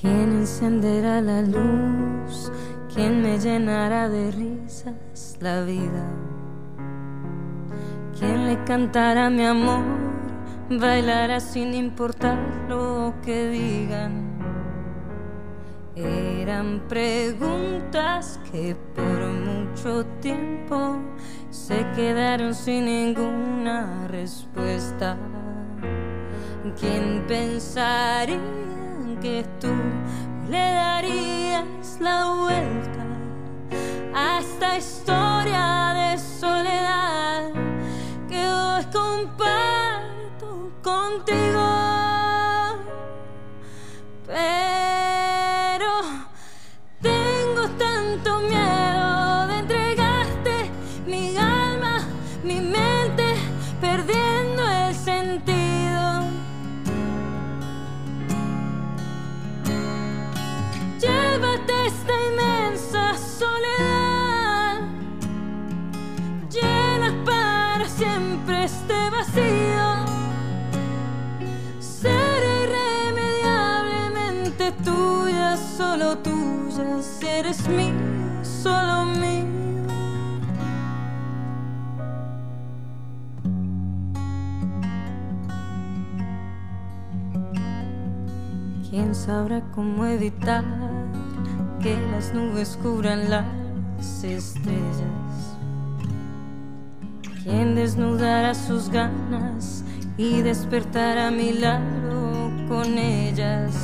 ¿Quién encenderá la luz? ¿Quién me llenará de risas la vida? ¿Quién le cantará mi amor? Bailará sin importar lo que digan. Eran preguntas que por mucho tiempo se quedaron sin ninguna respuesta. ¿Quién pensaría que tú le darías la vuelta a esta historia de soledad sabrá cómo evitar que las nubes cubran las estrellas? ¿Quién desnudará sus ganas y despertará mi lado con ellas?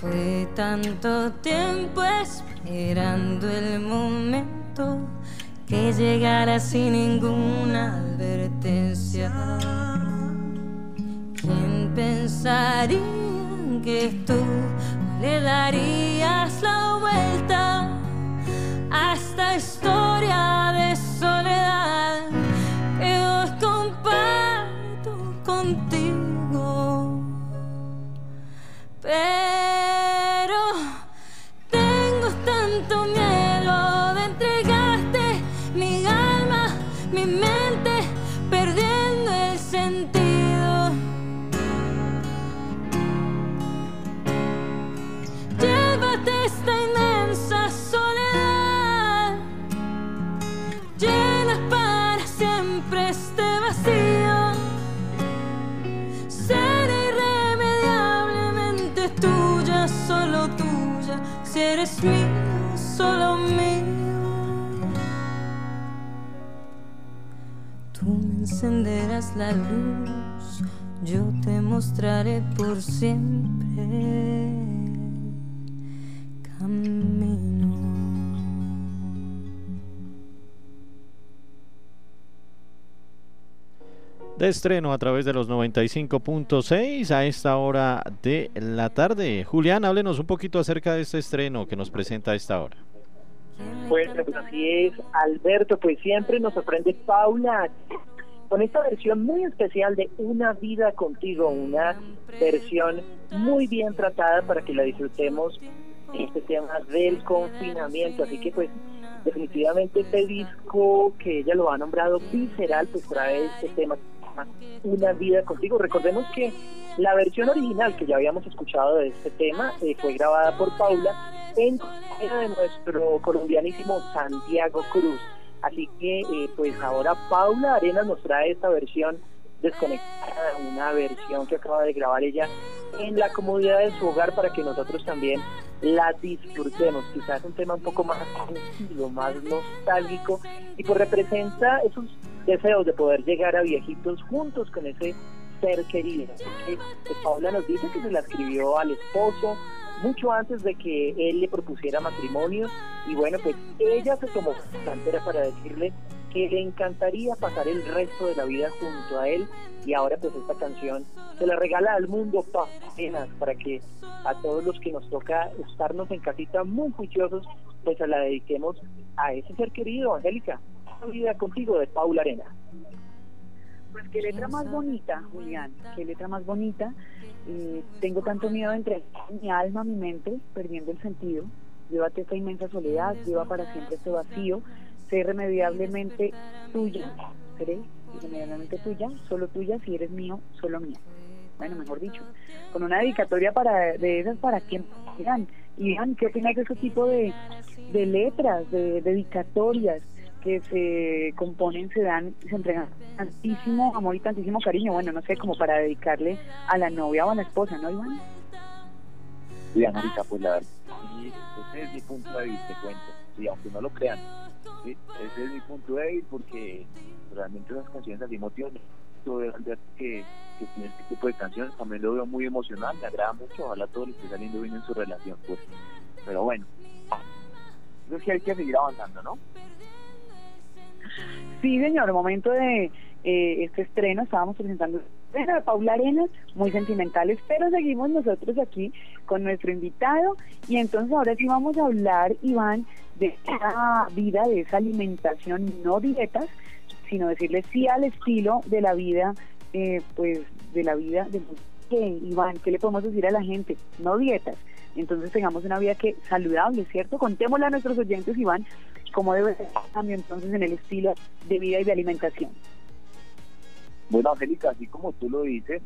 Fue tanto tiempo esperando el momento que llegara sin ninguna advertencia. ¿Quién pensaría que tú le darías la vuelta a esta historia de soledad estreno a través de los 95.6 a esta hora de la tarde. Julián, háblenos un poquito acerca de este estreno que nos presenta a esta hora. Pues, así es, Alberto, pues siempre nos sorprende Paula con esta versión muy especial de Una vida contigo, una versión muy bien tratada para que la disfrutemos este tema del confinamiento, así que pues definitivamente este disco que ella lo ha nombrado visceral, pues trae este tema una vida contigo. Recordemos que la versión original que ya habíamos escuchado de este tema eh, fue grabada por Paula en de nuestro colombianísimo Santiago Cruz. Así que eh, pues ahora Paula Arena nos trae esta versión desconectada, una versión que acaba de grabar ella en la comodidad de su hogar para que nosotros también la disfrutemos. Quizás un tema un poco más tranquilo, más nostálgico y pues representa esos deseos de poder llegar a viejitos juntos con ese ser querido. Que, pues, Paula nos dice que se la escribió al esposo mucho antes de que él le propusiera matrimonio y bueno, pues ella se tomó cantera para decirle que le encantaría pasar el resto de la vida junto a él y ahora pues esta canción se la regala al mundo apenas para que a todos los que nos toca estarnos en casita muy juiciosos pues se la dediquemos a ese ser querido, Angélica vida contigo de Paula Arena. Pues qué letra más bonita, Julián, qué letra más bonita. Eh, tengo tanto miedo entre mi alma, mi mente, perdiendo el sentido. Llévate esta inmensa soledad, lleva para siempre este vacío. Sé irremediablemente tuya, seré irremediablemente tuya, solo tuya, si eres mío, solo mía. bueno, mejor dicho, con una dedicatoria para de esas para quien Iván, Iván, ¿qué opinas de ese tipo de, de letras, de dedicatorias que se componen, se dan, se entregan tantísimo amor y tantísimo cariño, bueno, no sé, como para dedicarle a la novia o a la esposa, ¿no, Iván? Sí, América, pues la verdad, ese es mi punto vista, te cuento, sí, aunque no lo crean, sí, ese es mi punto vista porque realmente las canciones así motivan que, que tiene este tipo de canciones también lo veo muy emocional, me agrada mucho, ojalá todo le esté saliendo bien en su relación, pues. Pero bueno, creo que hay que seguir avanzando, ¿no? Sí, señor, momento de eh, este estreno, estábamos presentando de Paula Arenas, muy sentimentales, pero seguimos nosotros aquí con nuestro invitado y entonces ahora sí vamos a hablar, Iván, de esa vida, de esa alimentación, no dietas, sino decirle sí al estilo de la vida, eh, pues de la vida de ¿qué, Iván, ¿qué le podemos decir a la gente? No dietas. Entonces tengamos una vida que saludable, ¿cierto? Contémosle a nuestros oyentes, Iván, cómo debe ser cambio entonces en el estilo de vida y de alimentación. Bueno, Angélica, así como tú lo dices,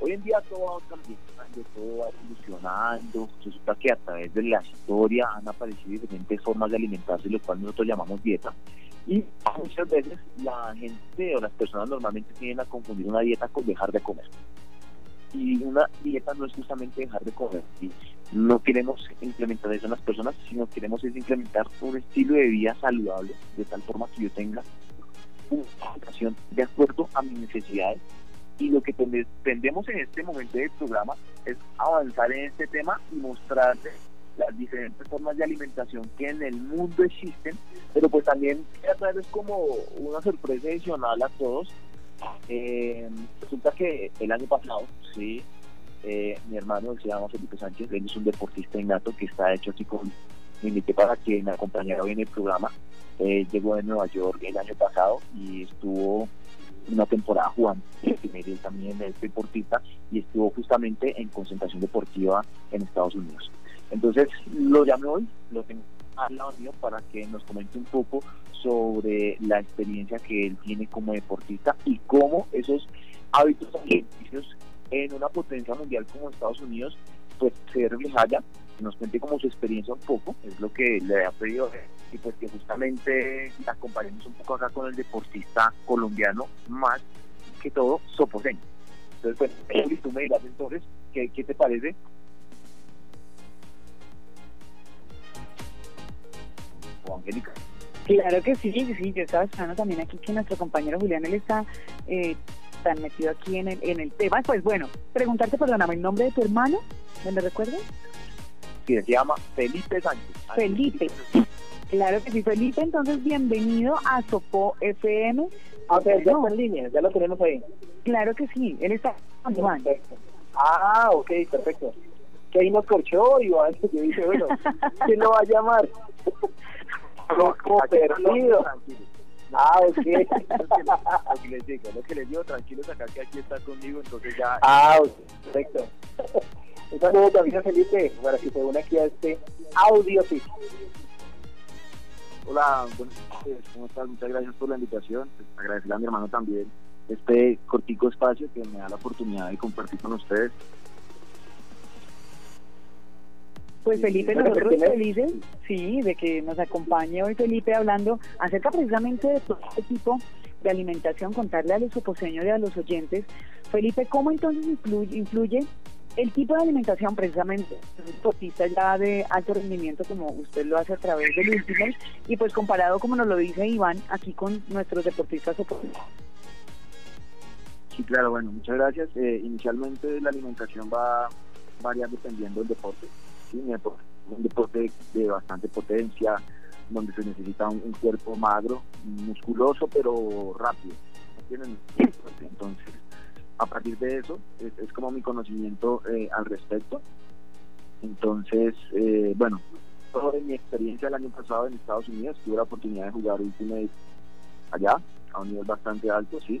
hoy en día todo va cambiando, todo va evolucionando. Resulta que a través de la historia han aparecido diferentes formas de alimentarse, lo cual nosotros llamamos dieta. Y muchas veces la gente o las personas normalmente tienen a confundir una dieta con dejar de comer. Y una dieta no es justamente dejar de comer. Y no queremos implementar eso en las personas, sino queremos es implementar un estilo de vida saludable, de tal forma que yo tenga una alimentación de acuerdo a mis necesidades. Y lo que tendemos en este momento del programa es avanzar en este tema y mostrarles las diferentes formas de alimentación que en el mundo existen, pero pues también traerles como una sorpresa adicional a todos. Eh, resulta que el año pasado, sí, eh, mi hermano se llama Felipe Sánchez, él es un deportista innato que está hecho aquí con me invité para que me acompañara hoy en el programa. Llegó de Nueva York el año pasado y estuvo una temporada jugando. [clears throat] Él también es deportista y estuvo justamente en concentración deportiva en Estados Unidos. Entonces lo llamé hoy, lo tengo al mío para que nos comente un poco sobre la experiencia que él tiene como deportista y cómo esos hábitos alimenticios en una potencia mundial como Estados Unidos pues se refleja nos cuente como su experiencia un poco, es lo que le ha pedido y pues que justamente la comparemos un poco acá con el deportista colombiano más que todo soposeño. Entonces, pues, tú me dirás entonces, ¿qué, qué te parece Angélica. Claro que sí, sí, yo estaba esperando también aquí que nuestro compañero Julián, él está eh, tan metido aquí en el, en el tema. Pues bueno, preguntarte, perdóname, ¿el nombre de tu hermano? ¿Me lo recuerdas? Sí, se llama Felipe Sánchez. Felipe. Claro que sí, Felipe, entonces bienvenido a Sopo FM. Ah, ya está en línea, ya lo tenemos ahí. Claro que sí, él está con Iván. Ah, ok, perfecto. Que ahí nos corchó Iván, yo dije, bueno, [laughs] ¿quién lo va a llamar? Loco perdido. Ah, ok. [laughs] lo que les digo, lo que les digo, tranquilos acá que aquí está conmigo, entonces ya. Ah, perfecto. [laughs] Un saludo también a Felipe para que se una aquí a este audio Hola, buenas ¿cómo estás? Muchas gracias por la invitación. Pues, agradecerle a mi hermano también este cortico espacio que me da la oportunidad de compartir con ustedes. Pues Felipe, nosotros felices, sí, de que nos acompañe hoy Felipe hablando acerca precisamente de todo este tipo de alimentación, contarle a los oposeños y a los oyentes. Felipe, ¿cómo entonces influye, influye el tipo de alimentación precisamente deportista ya de alto rendimiento como usted lo hace a través del Ultimate y pues comparado como nos lo dice Iván aquí con nuestros deportistas oposeños? Sí, claro, bueno, muchas gracias. Eh, inicialmente la alimentación va a variar dependiendo del deporte un deporte de bastante potencia, donde se necesita un, cuerpo magro, musculoso, pero rápido. Entonces, a partir de eso, es, como mi conocimiento eh, al respecto. Entonces, eh, bueno, todo en mi experiencia el año pasado en Estados Unidos, tuve la oportunidad de jugar Ultimate allá, a un nivel bastante alto, sí.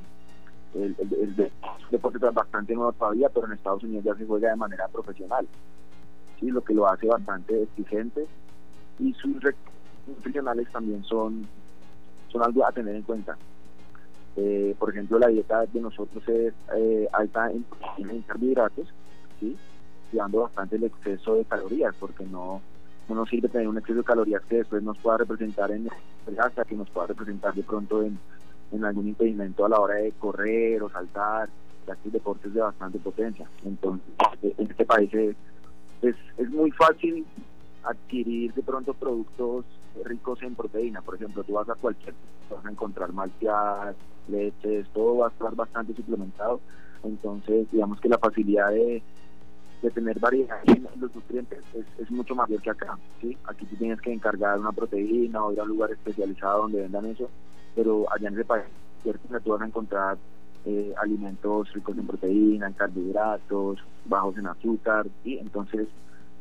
El, el, el deporte es bastante nuevo todavía, pero en Estados Unidos ya se juega de manera profesional lo que lo hace bastante exigente y sus nutricionales también son, son algo a tener en cuenta. Eh, por ejemplo, la dieta de nosotros es eh, alta en, en carbohidratos, ¿sí? cuidando bastante el exceso de calorías, porque no, no nos sirve tener un exceso de calorías que después nos pueda representar en grasa, que nos pueda representar de pronto en, en algún impedimento a la hora de correr o saltar, ya que deportes de bastante potencia. Entonces, en este país es, es, es muy fácil adquirir de pronto productos ricos en proteína. Por ejemplo, tú vas a cualquier, vas a encontrar malteadas, leches, todo va a estar bastante suplementado. Entonces, digamos que la facilidad de, de tener variedad en los nutrientes es, mucho mayor que acá. ¿sí? Aquí tú tienes que encargar una proteína o ir a un lugar especializado donde vendan eso, pero allá en ese país cierto tú vas a encontrar eh, alimentos ricos en proteína, en carbohidratos, bajos en azúcar, y entonces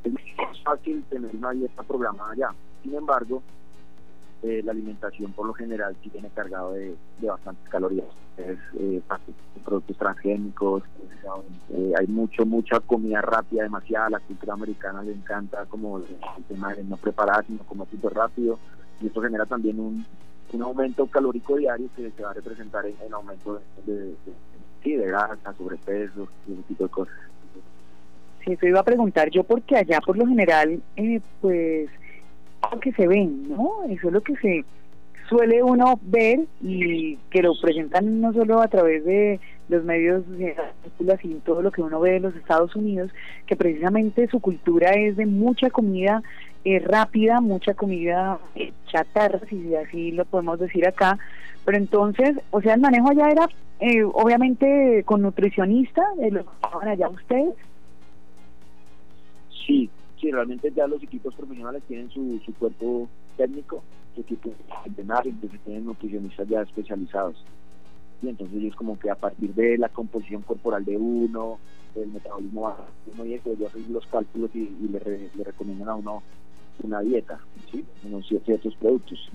es fácil tener una dieta programada allá. Sin embargo, eh, la alimentación por lo general sí viene cargado de, de bastantes calorías. Eh, productos transgénicos, eh, hay mucho, mucha comida rápida, demasiada. La cultura americana le encanta como el, tema de no preparar, sino como súper rápido. Y esto genera también un, un aumento calórico diario que se va a representar en, en aumento de, de, de, sí, de grasa, sobrepeso ese tipo de cosas. Sí, eso iba a preguntar yo porque allá por lo general, eh, pues lo que se ven, ¿no? Eso es lo que se suele uno ver y que lo presentan no solo a través de los medios de películas y todo lo que uno ve de los Estados Unidos, que precisamente su cultura es de mucha comida eh, rápida, mucha comida eh, chatarra, si así lo podemos decir acá, pero entonces, o sea, el manejo allá era eh, obviamente con nutricionista, lo que allá ustedes. Sí, sí, realmente ya los equipos profesionales tienen su, su cuerpo técnico, su equipo entrenar, entonces tienen nutricionistas ya especializados. Y entonces ellos como que a partir de la composición corporal de uno, del metabolismo bajo, uno y eso, ellos hacen los cálculos y, le, le, recomiendan a uno una dieta, ¿sí? unos ciertos productos.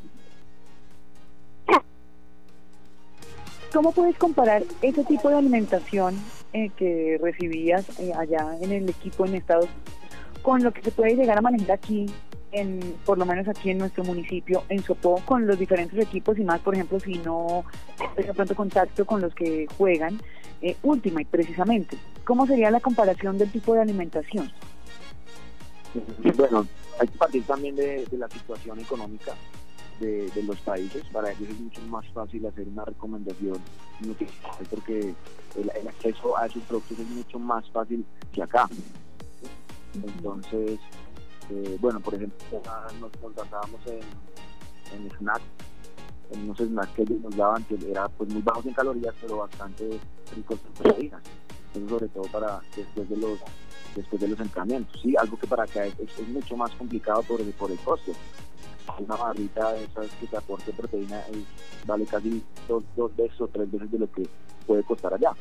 ¿Cómo puedes comparar ese tipo de alimentación eh, que recibías eh, allá en el equipo en Estados Unidos con lo que se puede llegar a manejar aquí, en, por lo menos aquí en nuestro municipio, en Sopó, con los diferentes equipos y más, por ejemplo, si no tengo pronto contacto con los que juegan eh, última y precisamente, ¿cómo sería la comparación del tipo de alimentación? Bueno, hay que partir también de, de la situación económica de, de, los países. Para ellos es mucho más fácil hacer una recomendación nutricional porque el, el, acceso a esos productos es mucho más fácil que acá. Entonces, eh, bueno, por ejemplo, nos contratábamos en, en snack, en unos snacks que ellos nos daban que era pues muy bajos en calorías, pero bastante ricos en proteínas. Eso sobre todo para después de los después de los entrenamientos, sí, algo que para acá es, mucho más complicado por el, por el costo. Una barrita de esas que te aporte proteína es, vale casi dos, dos veces o tres veces de lo que puede costar allá.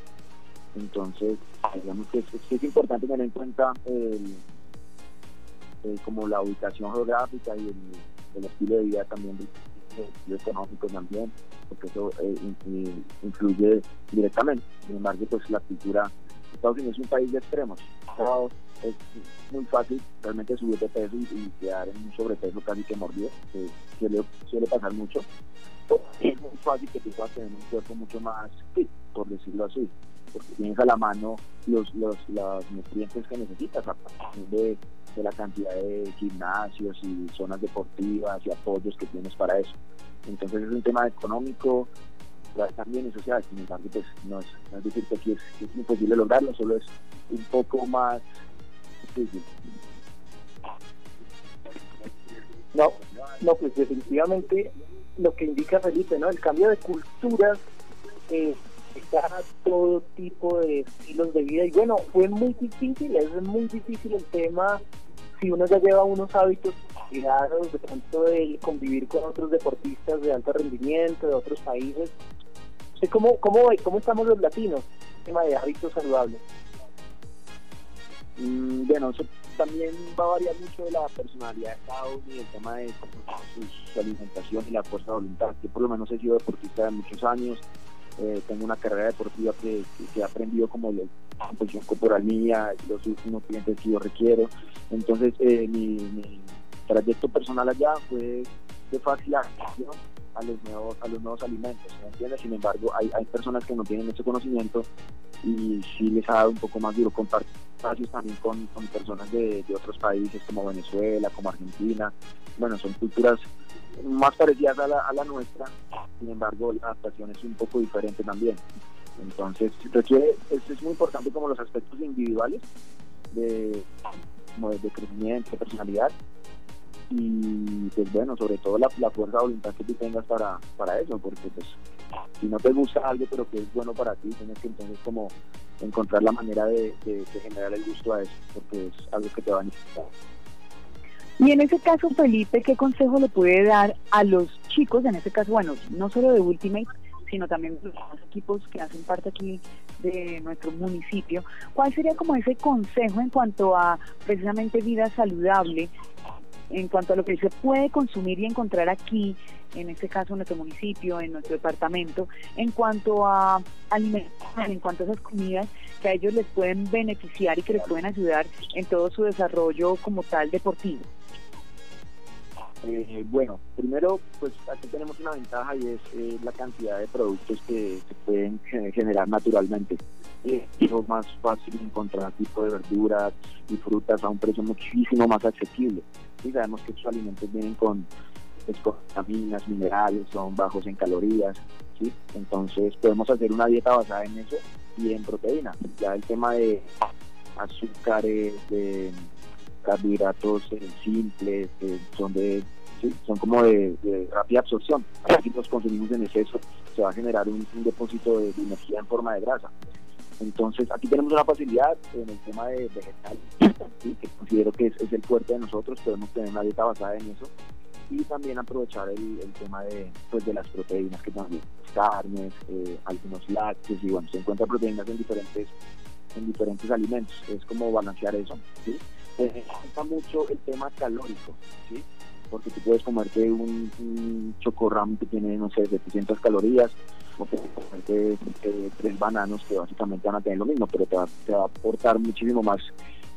Entonces, digamos que es, importante tener en cuenta el, el, como la ubicación geográfica y el, estilo de vida también, el estilo económico también, porque eso eh, influye directamente. Sin embargo, pues la cultura, Estados Unidos es un país de extremos. Es muy fácil realmente subir de peso y, y quedar en un sobrepeso casi que mordido, que suele, suele pasar mucho. Es muy fácil que tú puedas tener un cuerpo mucho más fit, por decirlo así porque tienes a la mano los, los, los nutrientes que necesitas a partir de, de, la cantidad de gimnasios y zonas deportivas y apoyos que tienes para eso. Entonces es un tema económico, también es social, sin embargo pues no es, no es decir que es imposible lograrlo, solo es un poco más difícil. No, no, pues definitivamente lo que indica Felipe, ¿no? El cambio de culturas eh, está todo tipo de estilos de vida y bueno, fue muy difícil, es muy difícil el tema si uno ya lleva unos hábitos cuidados de pronto el convivir con otros deportistas de alto rendimiento de otros países. ¿Cómo, cómo, cómo estamos los latinos? El tema de hábitos saludables. Mm, bueno, eso también va a variar mucho de la personalidad de cada uno y el tema de su, alimentación y la fuerza de voluntad. Yo por lo menos he sido deportista de muchos años, eh, tengo una carrera deportiva que, he aprendido como la composición corporal mía, los últimos clientes que yo requiero. Entonces, eh, mi, mi, trayecto personal allá fue de fácil adaptación, a los nuevos, a los nuevos alimentos, ¿me entiendes? Sin embargo, hay, hay personas que no tienen ese conocimiento y sí les ha dado un poco más duro compartir espacios también con, personas de, otros países como Venezuela, como Argentina. Bueno, son culturas más parecidas a la, a la nuestra, sin embargo, la adaptación es un poco diferente también. Entonces, requiere, es, es muy importante como los aspectos individuales de, de crecimiento, de personalidad, y pues bueno, sobre todo la, fuerza de voluntad que tú tengas para, para eso, porque pues si no te gusta algo pero que es bueno para ti, tienes que entonces como encontrar la manera de, generar el gusto a eso, porque es algo que te va a necesitar. Y en ese caso, Felipe, ¿qué consejo le puede dar a los chicos, en este caso, bueno, no solo de Ultimate, sino también los equipos que hacen parte aquí de nuestro municipio? ¿Cuál sería como ese consejo en cuanto a precisamente vida saludable en cuanto a lo que se puede consumir y encontrar aquí, en este caso en nuestro municipio, en nuestro departamento, en cuanto a alimentos, en cuanto a esas comidas que a ellos les pueden beneficiar y que les pueden ayudar en todo su desarrollo como tal deportivo. Eh, bueno, primero, pues aquí tenemos una ventaja y es eh, la cantidad de productos que se pueden generar naturalmente. Eh, es más fácil encontrar tipo de verduras y frutas a un precio muchísimo más accesible sabemos que estos alimentos vienen con, vitaminas, minerales, son bajos en calorías, ¿sí? Entonces podemos hacer una dieta basada en eso y en proteína. Ya el tema de azúcares, de carbohidratos eh, simples, son de son como de, rápida absorción. Si los consumimos en exceso, se va a generar un, depósito de energía en forma de grasa. Entonces, aquí tenemos una facilidad en el tema de vegetales, [clears throat] que considero que es, el fuerte de nosotros, podemos tener una dieta basada en eso y también aprovechar el, tema de, pues, de las proteínas, que también carnes, eh, algunos lácteos y bueno, se encuentran proteínas en diferentes en diferentes alimentos, es como balancear eso. ¿sí? Eh, mucho el tema calórico, ¿sí? Porque tú puedes comerte un, un chocorram que tiene, no sé, 700 calorías, o puedes comerte eh, tres bananos que básicamente van a tener lo mismo, pero te va, a aportar muchísimo más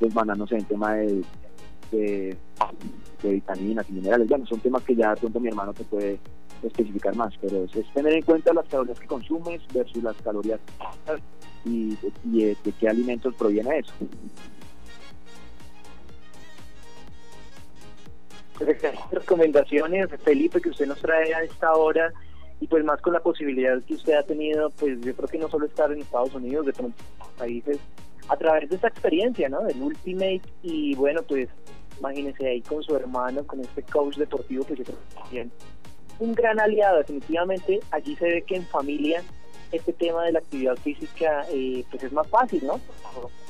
los bananos en tema de, de, vitaminas y minerales. Bueno, son temas que ya pronto mi hermano te puede especificar más, pero es, tener en cuenta las calorías que consumes versus las calorías y de qué alimentos proviene eso. Recomendaciones, Felipe, que usted nos trae a esta hora y pues más con la posibilidad que usted ha tenido, pues yo creo que no solo estar en Estados Unidos, de otros países, a través de esta experiencia, ¿no? Del Ultimate y bueno, pues imagínese ahí con su hermano, con este coach deportivo que yo creo que también un gran aliado, definitivamente allí se ve que en familia este tema de la actividad física eh, pues es más fácil, ¿no?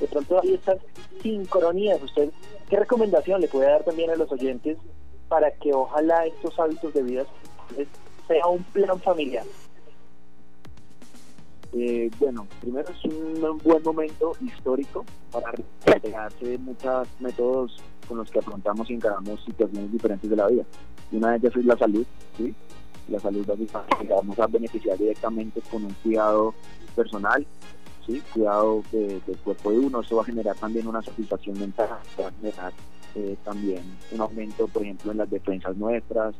De pronto hay estas sincronías, usted, ¿qué recomendación le puede dar también a los oyentes para que ojalá estos hábitos de vida sea un plan familiar? Eh, bueno, primero es un buen momento histórico para replegarse de muchos métodos con los que afrontamos y encaramos situaciones diferentes de la vida. Una de ellas es la salud, ¿sí? La salud vamos a beneficiar directamente con un cuidado personal, ¿sí? cuidado del cuerpo de uno, eso va a generar también una satisfacción mental, va a generar eh, también un aumento, por ejemplo, en las defensas nuestras.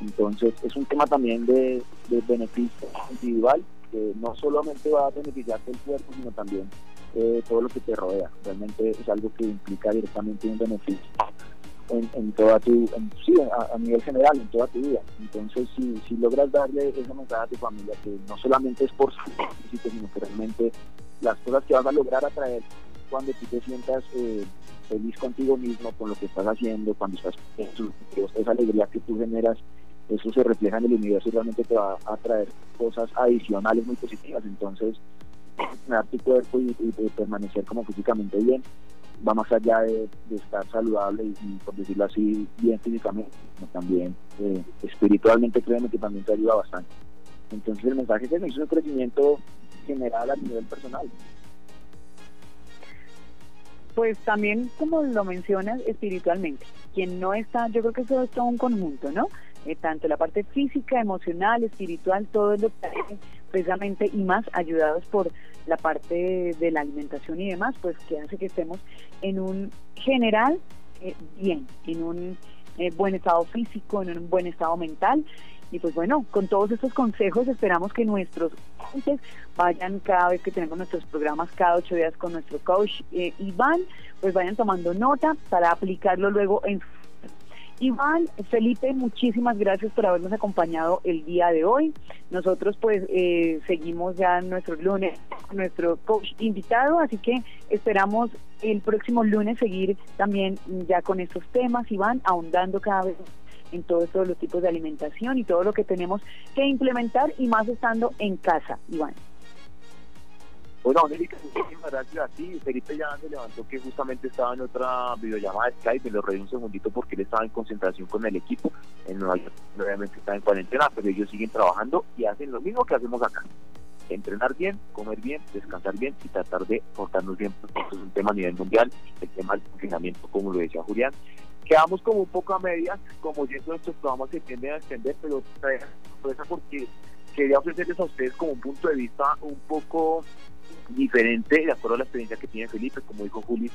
Entonces, es un tema también de, beneficio individual, que no solamente va a beneficiarte el cuerpo, sino también eh, todo lo que te rodea. Realmente es algo que implica directamente un beneficio en, toda tu, sí, a, nivel general, en toda tu vida. Entonces, si, si logras darle esa mensaje a tu familia, que no solamente es por físico, sino que realmente las cosas que vas a lograr atraer cuando tú te sientas eh, feliz contigo mismo, con lo que estás haciendo, cuando estás esa alegría que tú generas, eso se refleja en el universo y realmente te va a traer cosas adicionales muy positivas. Entonces, dar tu cuerpo y, y permanecer como físicamente bien va más allá de, estar saludable y, por decirlo así, bien físicamente, sino también eh, espiritualmente, créeme que también te ayuda bastante. Entonces el mensaje es que es un crecimiento general a nivel personal. Pues también, como lo mencionas, espiritualmente. Quien no está, yo creo que eso es todo un conjunto, ¿no? Eh, tanto la parte física, emocional, espiritual, todo lo que precisamente y más ayudados por la parte de la alimentación y demás, pues que hace que estemos en un general eh, bien, en un eh, buen estado físico, en un buen estado mental. Y pues bueno, con todos estos consejos esperamos que nuestros clientes vayan cada vez que tenemos nuestros programas cada ocho días con nuestro coach eh, Iván, pues vayan tomando nota para aplicarlo luego en Iván, Felipe, muchísimas gracias por habernos acompañado el día de hoy. Nosotros pues eh, seguimos ya nuestro lunes nuestro coach invitado, así que esperamos el próximo lunes seguir también ya con estos temas, Iván, ahondando cada vez en todos los tipos de alimentación y todo lo que tenemos que implementar y más estando en casa, Iván. Bueno, Angélica, muchísimas gracias a ti. Felipe ya se levantó que justamente estaba en otra videollamada de Skype, me lo reí un segundito porque él estaba en concentración con el equipo. En Nueva York, obviamente está en cuarentena, pero ellos siguen trabajando y hacen lo mismo que hacemos acá. Entrenar bien, comer bien, descansar bien y tratar de portarnos bien, esto es un tema a nivel mundial, el tema del confinamiento, como lo decía Julián. Quedamos como un poco a medias, como yendo nuestros programas se tienden a extender, pero sorpresa porque quería ofrecerles a ustedes como un punto de vista un poco diferente de acuerdo a la experiencia que tiene Felipe, como dijo Juli,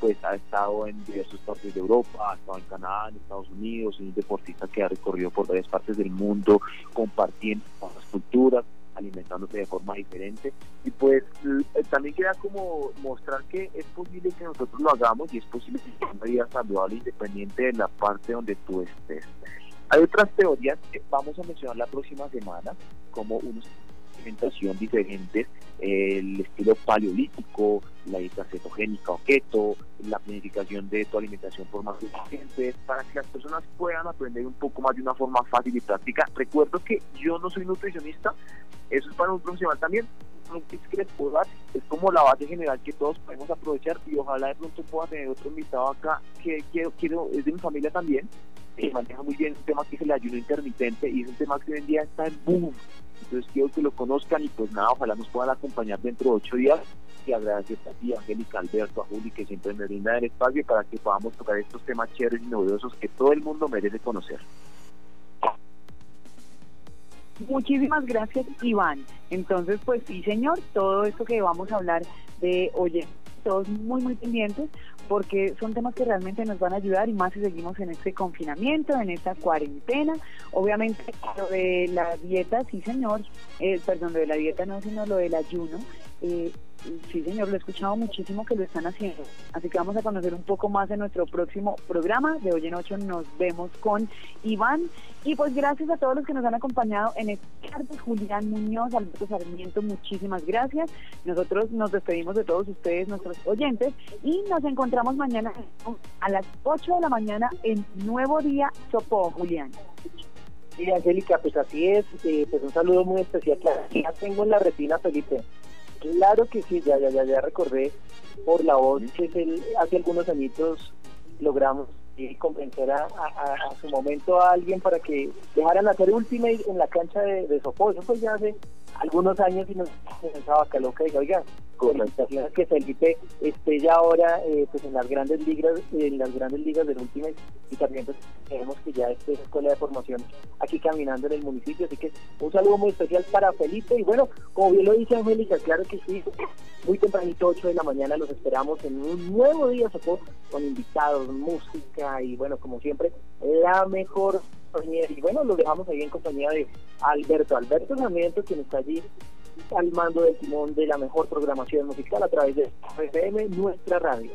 pues ha estado en diversos partes de Europa, ha estado en Canadá, en Estados Unidos, es un deportista que ha recorrido por varias partes del mundo, compartiendo las culturas, alimentándose de forma diferente y pues también queda como mostrar que es posible que nosotros lo hagamos y es posible que sea una vida saludable independiente de la parte donde tú estés. Hay otras teorías que vamos a mencionar la próxima semana, como unos alimentación diferentes, el estilo paleolítico, la dieta cetogénica o keto, la planificación de tu alimentación por más eficiente, para que las personas puedan aprender un poco más de una forma fácil y práctica. Recuerdo que yo no soy nutricionista, eso es para un profesional también, que les puedo dar es como la base general que todos podemos aprovechar y ojalá de pronto pueda tener otro invitado acá que quiero, quiero es de mi familia también que maneja muy bien un tema que es el ayuno intermitente y es un tema que hoy en día está en boom entonces quiero que lo conozcan y pues nada, ojalá nos puedan acompañar dentro de ocho días y agradecer a ti, Angélica, Alberto, a Juli, que siempre me brinda el espacio para que podamos tocar estos temas chéveres y novedosos que todo el mundo merece conocer. Muchísimas gracias, Iván. Entonces, pues sí, señor, todo esto que vamos a hablar de, oye, todos muy, muy pendientes, porque son temas que realmente nos van a ayudar y más si seguimos en este confinamiento, en esta cuarentena. Obviamente lo de la dieta, sí señor, eh, perdón, lo de la dieta no, sino lo del ayuno. Eh, Sí, señor, lo he escuchado muchísimo que lo están haciendo. Así que vamos a conocer un poco más en nuestro próximo programa. De hoy en ocho nos vemos con Iván. Y pues gracias a todos los que nos han acompañado en este tarde. Julián Muñoz, Alberto Sarmiento, muchísimas gracias. Nosotros nos despedimos de todos ustedes, nuestros oyentes, y nos encontramos mañana a las 8 de la mañana en Nuevo Día Sopó, Julián. Sí, Angélica, pues así es. Eh, pues un saludo muy especial. Ya tengo en la retina, Felipe. Claro que sí, ya, ya, ya, ya recordé por la voz que el, hace algunos añitos logramos y convencer a, su momento a alguien para que dejaran hacer Ultimate en la cancha de, de Sopó. Eso fue ya hace algunos años y nos pensaba que loca diga, oiga, felicitaciones que Felipe esté ya ahora eh, pues en las grandes ligas, en las grandes ligas del Ultimate y también pues queremos que ya esté en escuela de formación aquí caminando en el municipio, así que un saludo muy especial para Felipe y bueno, como bien lo dice Angélica, claro que sí, muy tempranito 8 de la mañana los esperamos en un nuevo día Sopó con invitados, música y bueno, como siempre, la mejor y bueno, lo dejamos ahí en compañía de Alberto. Alberto Sarmiento, quien está allí al mando del timón de la mejor programación musical a través de FM, nuestra radio.